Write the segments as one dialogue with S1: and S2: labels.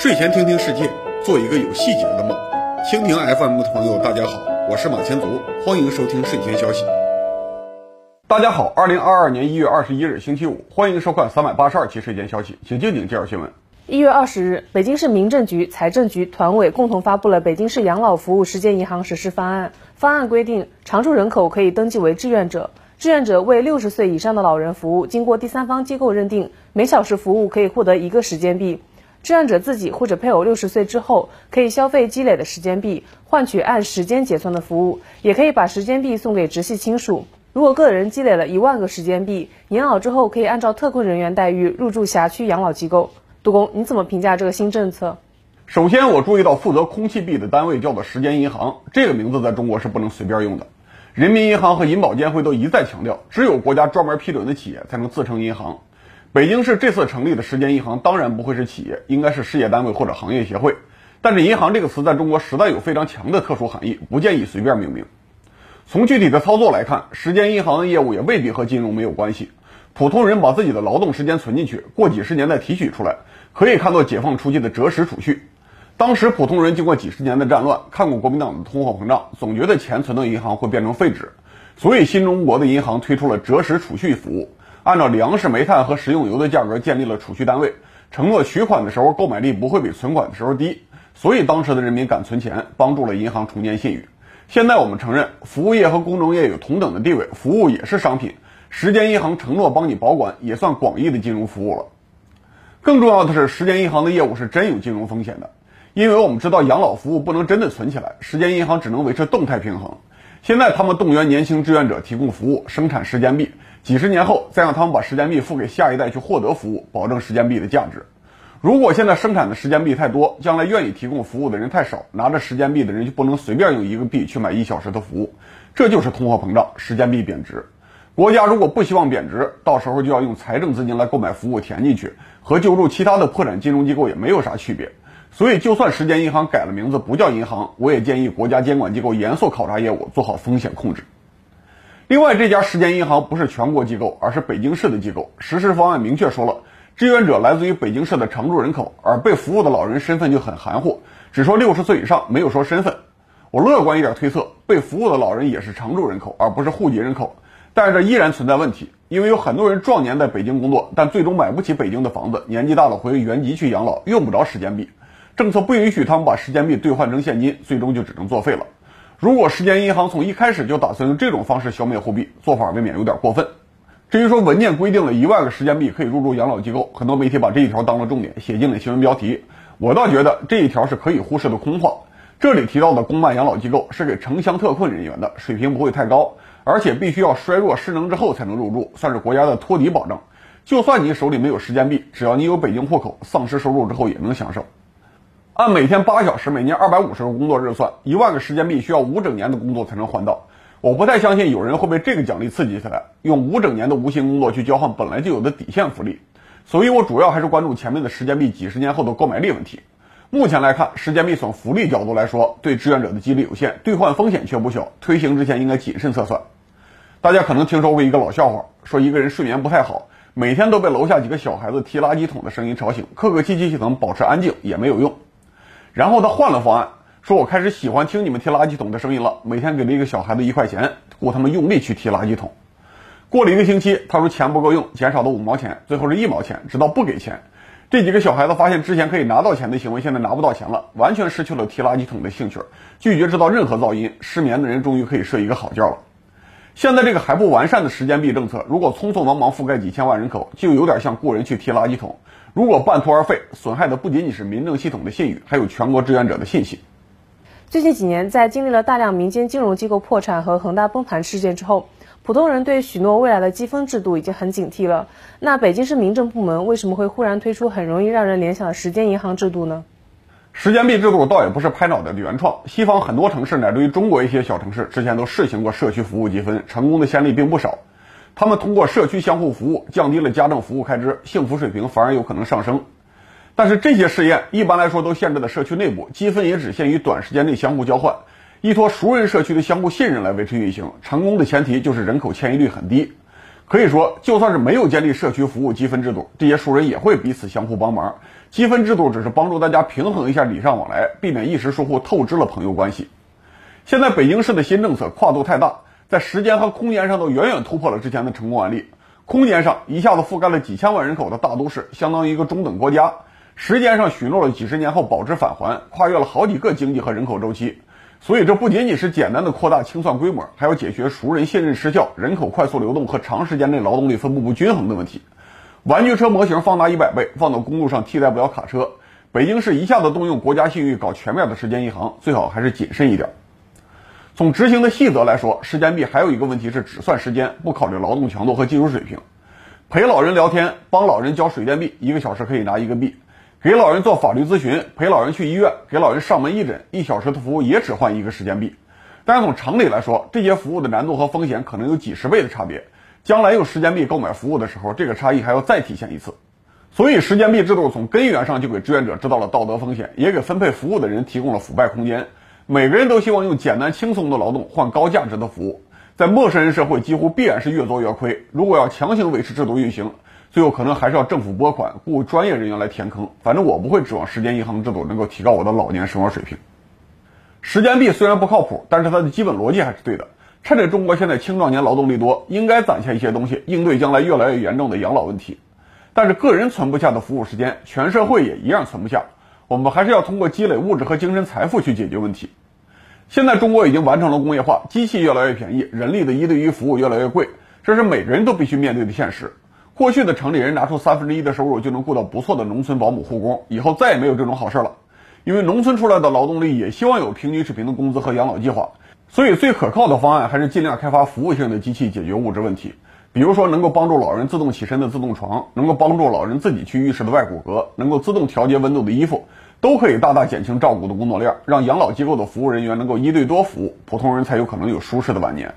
S1: 睡前听听世界，做一个有细节的梦。蜻蜓 FM 的朋友，大家好，我是马前卒，欢迎收听睡前消息。大家好，二零二二年一月二十一日星期五，欢迎收看三百八十二期睡前消息，请静静介绍新闻。
S2: 一月二十日，北京市民政局、财政局、团委共同发布了《北京市养老服务时间银行实施方案》。方案规定，常住人口可以登记为志愿者，志愿者为六十岁以上的老人服务，经过第三方机构认定，每小时服务可以获得一个时间币。志愿者自己或者配偶六十岁之后，可以消费积累的时间币，换取按时间结算的服务，也可以把时间币送给直系亲属。如果个人积累了一万个时间币，年老之后可以按照特困人员待遇入住辖区养老机构。杜工，你怎么评价这个新政策？
S1: 首先，我注意到负责空气币的单位叫做时间银行，这个名字在中国是不能随便用的。人民银行和银保监会都一再强调，只有国家专门批准的企业才能自称银行。北京市这次成立的时间银行当然不会是企业，应该是事业单位或者行业协会。但是“银行”这个词在中国实在有非常强的特殊含义，不建议随便命名。从具体的操作来看，时间银行的业务也未必和金融没有关系。普通人把自己的劳动时间存进去，过几十年再提取出来，可以看作解放初期的折时储蓄。当时普通人经过几十年的战乱，看过国民党的通货膨胀，总觉得钱存到银行会变成废纸，所以新中国的银行推出了折时储蓄服务。按照粮食、煤炭和食用油的价格建立了储蓄单位，承诺取款的时候购买力不会比存款的时候低，所以当时的人民敢存钱，帮助了银行重建信誉。现在我们承认，服务业和工农业有同等的地位，服务也是商品。时间银行承诺帮你保管，也算广义的金融服务了。更重要的是，时间银行的业务是真有金融风险的，因为我们知道养老服务不能真的存起来，时间银行只能维持动态平衡。现在他们动员年轻志愿者提供服务，生产时间币。几十年后，再让他们把时间币付给下一代去获得服务，保证时间币的价值。如果现在生产的时间币太多，将来愿意提供服务的人太少，拿着时间币的人就不能随便用一个币去买一小时的服务，这就是通货膨胀，时间币贬值。国家如果不希望贬值，到时候就要用财政资金来购买服务填进去，和救助其他的破产金融机构也没有啥区别。所以，就算时间银行改了名字不叫银行，我也建议国家监管机构严肃考察业务，做好风险控制。另外，这家时间银行不是全国机构，而是北京市的机构。实施方案明确说了，志愿者来自于北京市的常住人口，而被服务的老人身份就很含糊，只说六十岁以上，没有说身份。我乐观一点推测，被服务的老人也是常住人口，而不是户籍人口。但是这依然存在问题，因为有很多人壮年在北京工作，但最终买不起北京的房子，年纪大了回原籍去养老，用不着时间币。政策不允许他们把时间币兑换成现金，最终就只能作废了。如果时间银行从一开始就打算用这种方式消灭货币，做法未免有点过分。至于说文件规定了一万个时间币可以入住养老机构，很多媒体把这一条当了重点，写进了新闻标题。我倒觉得这一条是可以忽视的空话。这里提到的公办养老机构是给城乡特困人员的，水平不会太高，而且必须要衰弱失能之后才能入住，算是国家的托底保障。就算你手里没有时间币，只要你有北京户口，丧失收入之后也能享受。按每天八小时、每年二百五十个工作日算，一万个时间币需要五整年的工作才能换到。我不太相信有人会被这个奖励刺激起来，用五整年的无薪工作去交换本来就有的底线福利。所以我主要还是关注前面的时间币几十年后的购买力问题。目前来看，时间币从福利角度来说，对志愿者的激励有限，兑换风险却不小。推行之前应该谨慎测算。大家可能听说过一个老笑话，说一个人睡眠不太好，每天都被楼下几个小孩子踢垃圾桶的声音吵醒，客客气气等保持安静也没有用。然后他换了方案，说我开始喜欢听你们踢垃圾桶的声音了。每天给了一个小孩子一块钱，雇他们用力去踢垃圾桶。过了一个星期，他说钱不够用，减少了五毛钱，最后是一毛钱，直到不给钱。这几个小孩子发现之前可以拿到钱的行为，现在拿不到钱了，完全失去了踢垃圾桶的兴趣，拒绝制造任何噪音。失眠的人终于可以睡一个好觉了。现在这个还不完善的时间币政策，如果匆匆忙忙覆盖几千万人口，就有点像雇人去踢垃圾桶。如果半途而废，损害的不仅仅是民政系统的信誉，还有全国志愿者的信心。
S2: 最近几年，在经历了大量民间金融机构破产和恒大崩盘事件之后，普通人对许诺未来的积分制度已经很警惕了。那北京市民政部门为什么会忽然推出很容易让人联想的时间银行制度呢？
S1: 时间币制度倒也不是拍脑袋的原创，西方很多城市乃至于中国一些小城市之前都试行过社区服务积分，成功的先例并不少。他们通过社区相互服务，降低了家政服务开支，幸福水平反而有可能上升。但是这些试验一般来说都限制在社区内部，积分也只限于短时间内相互交换，依托熟人社区的相互信任来维持运行。成功的前提就是人口迁移率很低。可以说，就算是没有建立社区服务积分制度，这些熟人也会彼此相互帮忙。积分制度只是帮助大家平衡一下礼尚往来，避免一时疏忽透支了朋友关系。现在北京市的新政策跨度太大，在时间和空间上都远远突破了之前的成功案例。空间上一下子覆盖了几千万人口的大都市，相当于一个中等国家；时间上许诺了几十年后保值返还，跨越了好几个经济和人口周期。所以这不仅仅是简单的扩大清算规模，还要解决熟人信任失效、人口快速流动和长时间内劳动力分布不均衡的问题。玩具车模型放大一百倍，放到公路上替代不了卡车。北京市一下子动用国家信誉搞全面的时间银行，最好还是谨慎一点。从执行的细则来说，时间币还有一个问题是只算时间，不考虑劳动强度和技术水平。陪老人聊天，帮老人交水电币，一个小时可以拿一个币；给老人做法律咨询，陪老人去医院，给老人上门义诊，一小时的服务也只换一个时间币。但是从常理来说，这些服务的难度和风险可能有几十倍的差别。将来用时间币购买服务的时候，这个差异还要再体现一次。所以，时间币制度从根源上就给志愿者制造了道德风险，也给分配服务的人提供了腐败空间。每个人都希望用简单轻松的劳动换高价值的服务，在陌生人社会几乎必然是越做越亏。如果要强行维持制度运行，最后可能还是要政府拨款雇专业人员来填坑。反正我不会指望时间银行制度能够提高我的老年生活水平。时间币虽然不靠谱，但是它的基本逻辑还是对的。趁着中国现在青壮年劳动力多，应该攒下一些东西，应对将来越来越严重的养老问题。但是个人存不下的服务时间，全社会也一样存不下。我们还是要通过积累物质和精神财富去解决问题。现在中国已经完成了工业化，机器越来越便宜，人力的一对一服务越来越贵，这是每个人都必须面对的现实。过去的城里人拿出三分之一的收入就能雇到不错的农村保姆护工，以后再也没有这种好事了。因为农村出来的劳动力也希望有平均水平的工资和养老计划，所以最可靠的方案还是尽量开发服务性的机器解决物质问题。比如说，能够帮助老人自动起身的自动床，能够帮助老人自己去浴室的外骨骼，能够自动调节温度的衣服，都可以大大减轻照顾的工作量，让养老机构的服务人员能够一对多服务，普通人才有可能有舒适的晚年。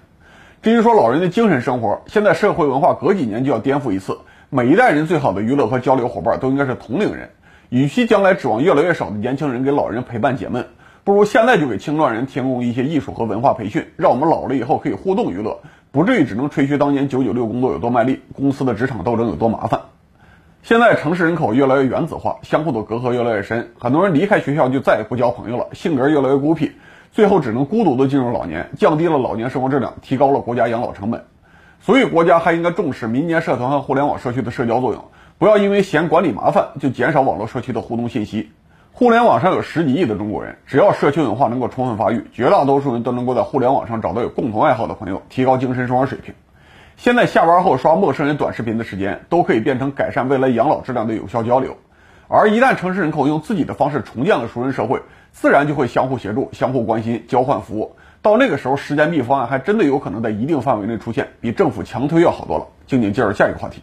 S1: 至于说老人的精神生活，现在社会文化隔几年就要颠覆一次，每一代人最好的娱乐和交流伙伴都应该是同龄人。与其将来指望越来越少的年轻人给老人陪伴解闷，不如现在就给青壮人提供一些艺术和文化培训，让我们老了以后可以互动娱乐。不至于只能吹嘘当年九九六工作有多卖力，公司的职场斗争有多麻烦。现在城市人口越来越原子化，相互的隔阂越来越深，很多人离开学校就再也不交朋友了，性格越来越孤僻，最后只能孤独的进入老年，降低了老年生活质量，提高了国家养老成本。所以国家还应该重视民间社团和互联网社区的社交作用，不要因为嫌管理麻烦就减少网络社区的互动信息。互联网上有十几亿的中国人，只要社区文化能够充分发育，绝大多数人都能够在互联网上找到有共同爱好的朋友，提高精神生活水平。现在下班后刷陌生人短视频的时间，都可以变成改善未来养老质量的有效交流。而一旦城市人口用自己的方式重建了熟人社会，自然就会相互协助、相互关心、交换服务。到那个时候，时间币方案还真的有可能在一定范围内出现，比政府强推要好多了。静静接着下一个话题。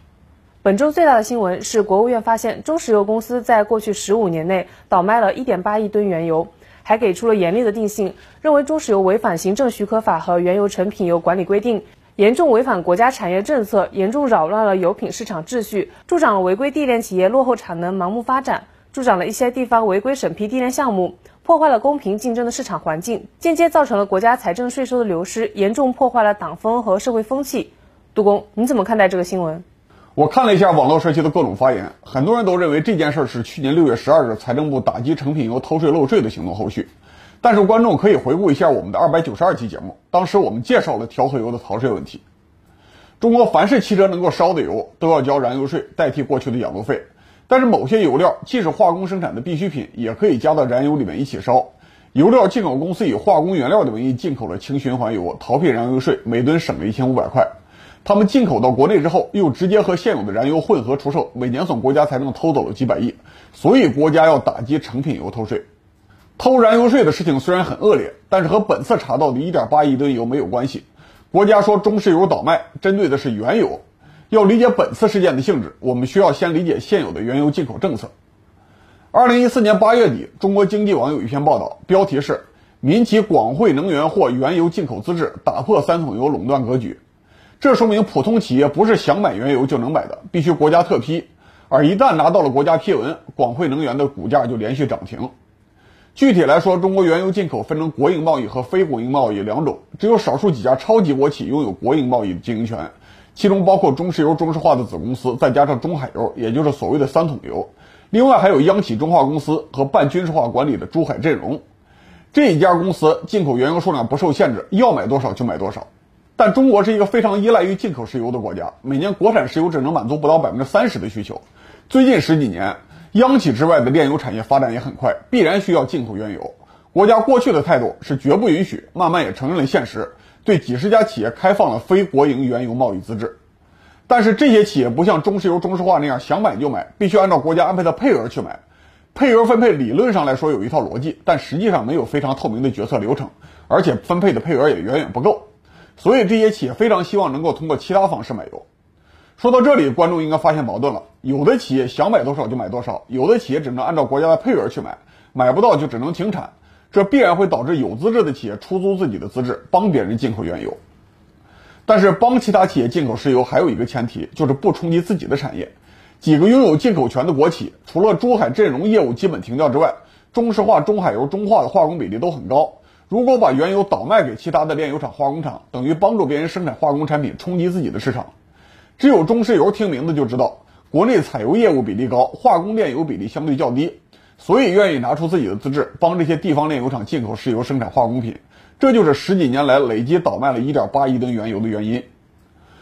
S2: 本周最大的新闻是，国务院发现中石油公司在过去十五年内倒卖了1.8亿吨原油，还给出了严厉的定性，认为中石油违反行政许可法和原油成品油管理规定，严重违反国家产业政策，严重扰乱了油品市场秩序，助长了违规地炼企业落后产能、盲目发展，助长了一些地方违规审批地炼项目，破坏了公平竞争的市场环境，间接造成了国家财政税收的流失，严重破坏了党风和社会风气。杜工，你怎么看待这个新闻？
S1: 我看了一下网络社区的各种发言，很多人都认为这件事是去年六月十二日财政部打击成品油偷税漏税的行动后续。但是观众可以回顾一下我们的二百九十二期节目，当时我们介绍了调和油的逃税问题。中国凡是汽车能够烧的油都要交燃油税，代替过去的养路费。但是某些油料既是化工生产的必需品，也可以加到燃油里面一起烧。油料进口公司以化工原料的名义进口了轻循环油，逃避燃油税，每吨省了一千五百块。他们进口到国内之后，又直接和现有的燃油混合出售，每年从国家财政偷走了几百亿，所以国家要打击成品油偷税。偷燃油税的事情虽然很恶劣，但是和本次查到的1.8亿吨油没有关系。国家说中石油倒卖，针对的是原油。要理解本次事件的性质，我们需要先理解现有的原油进口政策。2014年8月底，中国经济网有一篇报道，标题是“民企广汇能源获原油进口资质，打破三桶油垄断格局”。这说明普通企业不是想买原油就能买的，必须国家特批。而一旦拿到了国家批文，广汇能源的股价就连续涨停。具体来说，中国原油进口分成国营贸易和非国营贸易两种，只有少数几家超级国企拥有国营贸易的经营权，其中包括中石油中石化的子公司，再加上中海油，也就是所谓的三桶油。另外还有央企中化公司和半军事化管理的珠海振荣。这一家公司进口原油数量不受限制，要买多少就买多少。但中国是一个非常依赖于进口石油的国家，每年国产石油只能满足不到百分之三十的需求。最近十几年，央企之外的炼油产业发展也很快，必然需要进口原油。国家过去的态度是绝不允许，慢慢也承认了现实，对几十家企业开放了非国营原油贸易资质。但是这些企业不像中石油、中石化那样想买就买，必须按照国家安排的配额去买。配额分配理论上来说有一套逻辑，但实际上没有非常透明的决策流程，而且分配的配额也远远不够。所以这些企业非常希望能够通过其他方式买油。说到这里，观众应该发现矛盾了：有的企业想买多少就买多少，有的企业只能按照国家的配额去买，买不到就只能停产。这必然会导致有资质的企业出租自己的资质，帮别人进口原油。但是帮其他企业进口石油还有一个前提，就是不冲击自己的产业。几个拥有进口权的国企，除了珠海振荣业务基本停掉之外，中石化、中海油、中化的化工比例都很高。如果把原油倒卖给其他的炼油厂、化工厂，等于帮助别人生产化工产品，冲击自己的市场。只有中石油听名字就知道，国内采油业务比例高，化工炼油比例相对较低，所以愿意拿出自己的资质，帮这些地方炼油厂进口石油生产化工品。这就是十几年来累计倒卖了1.8亿吨原油的原因。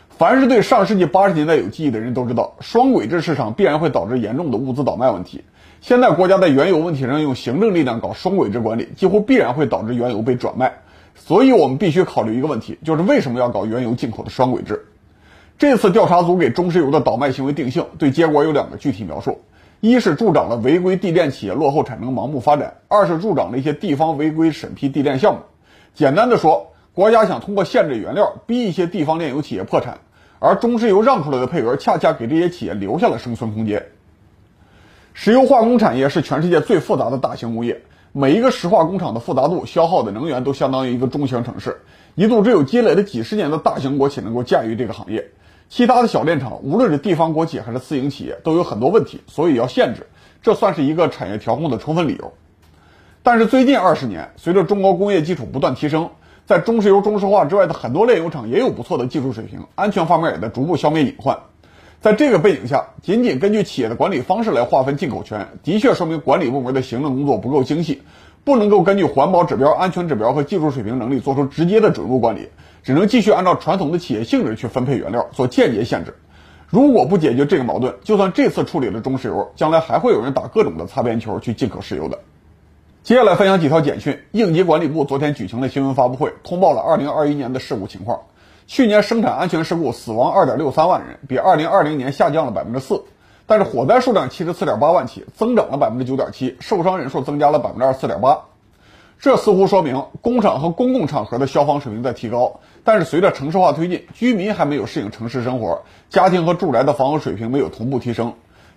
S1: 凡是对上世纪八十年代有记忆的人都知道，双轨制市场必然会导致严重的物资倒卖问题。现在国家在原油问题上用行政力量搞双轨制管理，几乎必然会导致原油被转卖。所以我们必须考虑一个问题，就是为什么要搞原油进口的双轨制？这次调查组给中石油的倒卖行为定性，对结果有两个具体描述：一是助长了违规地炼企业落后产能盲目发展；二是助长了一些地方违规审批地炼项目。简单的说，国家想通过限制原料，逼一些地方炼油企业破产。而中石油让出来的配额，恰恰给这些企业留下了生存空间。石油化工产业是全世界最复杂的大型工业，每一个石化工厂的复杂度、消耗的能源都相当于一个中型城市。一度只有积累了几十年的大型国企能够驾驭这个行业，其他的小炼厂，无论是地方国企还是私营企业，都有很多问题，所以要限制，这算是一个产业调控的充分理由。但是最近二十年，随着中国工业基础不断提升。在中石油、中石化之外的很多炼油厂也有不错的技术水平，安全方面也在逐步消灭隐患。在这个背景下，仅仅根据企业的管理方式来划分进口权，的确说明管理部门的行政工作不够精细，不能够根据环保指标、安全指标和技术水平能力做出直接的准入管理，只能继续按照传统的企业性质去分配原料，做间接限制。如果不解决这个矛盾，就算这次处理了中石油，将来还会有人打各种的擦边球去进口石油的。接下来分享几条简讯。应急管理部昨天举行了新闻发布会，通报了2021年的事故情况。去年生产安全事故死亡2.63万人，比2020年下降了4%。但是火灾数量74.8万起，增长了9.7%，受伤人数增加了24.8%。这似乎说明工厂和公共场合的消防水平在提高，但是随着城市化推进，居民还没有适应城市生活，家庭和住宅的防火水平没有同步提升。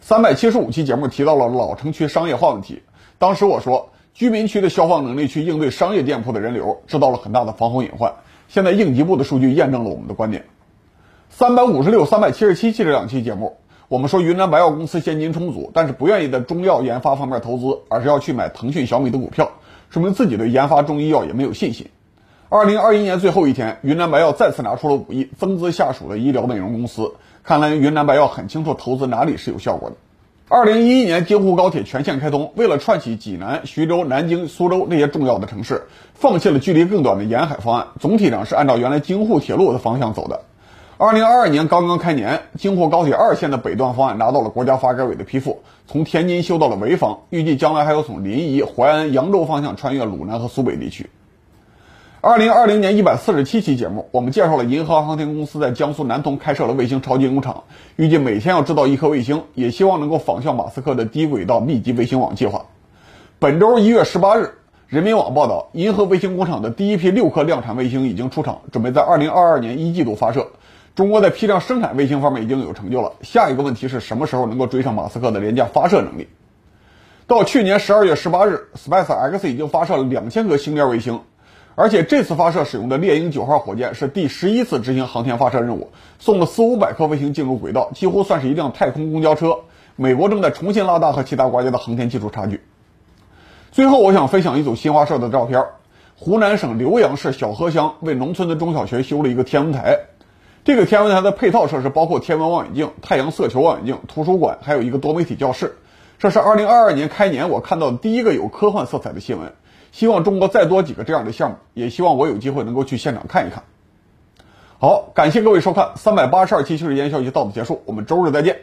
S1: 375期节目提到了老城区商业化问题，当时我说。居民区的消防能力去应对商业店铺的人流，制造了很大的防火隐患。现在应急部的数据验证了我们的观点。三百五十六、三百七十七期这两期节目，我们说云南白药公司现金充足，但是不愿意在中药研发方面投资，而是要去买腾讯、小米的股票，说明自己对研发中医药也没有信心。二零二一年最后一天，云南白药再次拿出了五亿增资下属的医疗美容公司，看来云南白药很清楚投资哪里是有效果的。二零一一年京沪高铁全线开通，为了串起济南、徐州、南京、苏州那些重要的城市，放弃了距离更短的沿海方案，总体上是按照原来京沪铁路的方向走的。二零二二年刚刚开年，京沪高铁二线的北段方案拿到了国家发改委的批复，从天津修到了潍坊，预计将来还有从临沂、淮安、扬州方向穿越鲁南和苏北地区。二零二零年一百四十七期节目，我们介绍了银河航天公司在江苏南通开设了卫星超级工厂，预计每天要制造一颗卫星，也希望能够仿效马斯克的低轨道密集卫星网计划。本周一月十八日，人民网报道，银河卫星工厂的第一批六颗量产卫星已经出厂，准备在二零二二年一季度发射。中国在批量生产卫星方面已经有成就了，下一个问题是什么时候能够追上马斯克的廉价发射能力？到去年十二月十八日，Space X 已经发射了两千颗星链卫星。而且这次发射使用的猎鹰九号火箭是第十一次执行航天发射任务，送了四五百颗卫星进入轨道，几乎算是一辆太空公交车。美国正在重新拉大和其他国家的航天技术差距。最后，我想分享一组新华社的照片：湖南省浏阳市小河乡为农村的中小学修了一个天文台。这个天文台的配套设施包括天文望远镜、太阳色球望远镜、图书馆，还有一个多媒体教室。这是2022年开年我看到的第一个有科幻色彩的新闻。希望中国再多几个这样的项目，也希望我有机会能够去现场看一看。好，感谢各位收看三百八十二期《新时间消息》到此结束，我们周日再见。